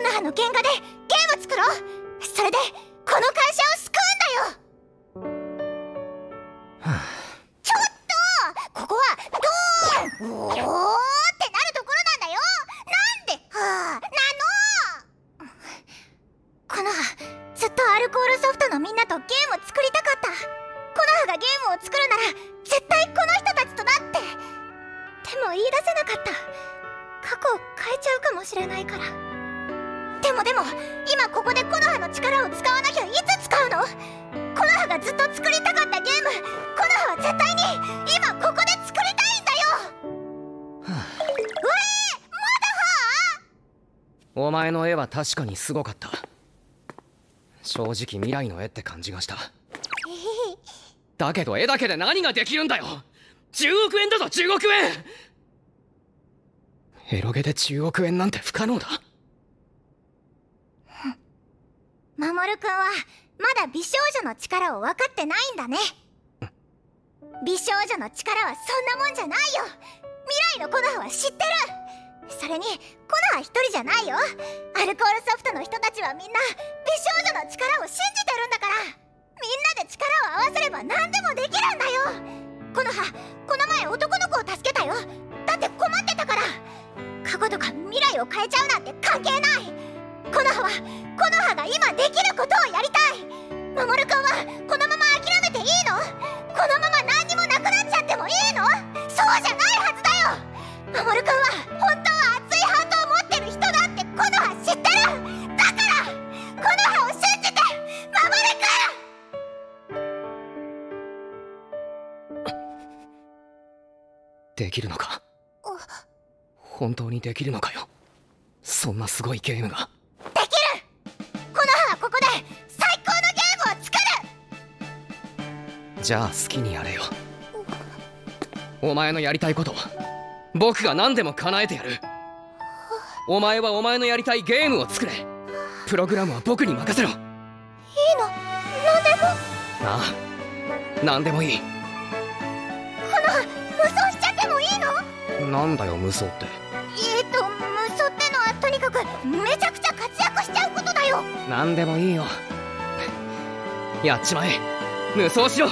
コノハの原画でゲーム作ろう。それでこの会社を救うんだよ。はあ。ちょっとここはドーンおーってなるところなんだよ。なんではあなの。コノハずっとアルコールソフトのみんなとゲーム作りたかった。コノハがゲームを作るなら絶対この人たちとだって。でも言い出せなかった。過去を変えちゃうかもしれないから。でもでも今ここでコノハの力を使わなきゃいつ使うの？コノハがずっと作りたかったゲームコノハは絶対に今ここで作りたいんだよ。はあ。うえー、まだはお前の絵は確かにすごかった。正直未来の絵って感じがした。だけど絵だけで何ができるんだよ。10億円だぞ10億円！エロゲで10億円なんて不可能だ守くんはまだ美少女の力を分かってないんだね。美少女の力はそんなもんじゃないよ。未来のコノハは知ってる。それにコノハ一人じゃないよ。アルコールソフトの人たちはみんな美少女の力を信じてるんだから。みんなで力を合わせれば何でもできるんだよ。コノハこの前男の子を助けたよ。だって困ってたから。過去とか未来を変えちゃうなんて関係ない。コノハはコノハが今できることをやりたい守くんはこのまま諦めていいのこのまま何にもなくなっちゃってもいいのそうじゃないはずだよ守くんは本当は熱いハートを持ってる人だってコノハ知ってるだからコノハを信じて守できるのか？本当にできるのかよ？そんなすごいゲームが。じゃあ好きにやれよ。お前のやりたいこと僕が何でも叶えてやる。お前はお前のやりたいゲームを作れ。プログラムは僕に任せろ。いいの？何でも？ああ何でもいい。コノハ無双しちゃってもいいの？なんだよ無双って。えーと無双ってのはとにかくめちゃくちゃ活躍しちゃうことだよ。何でもいいよ。やっちまえ。無双しろ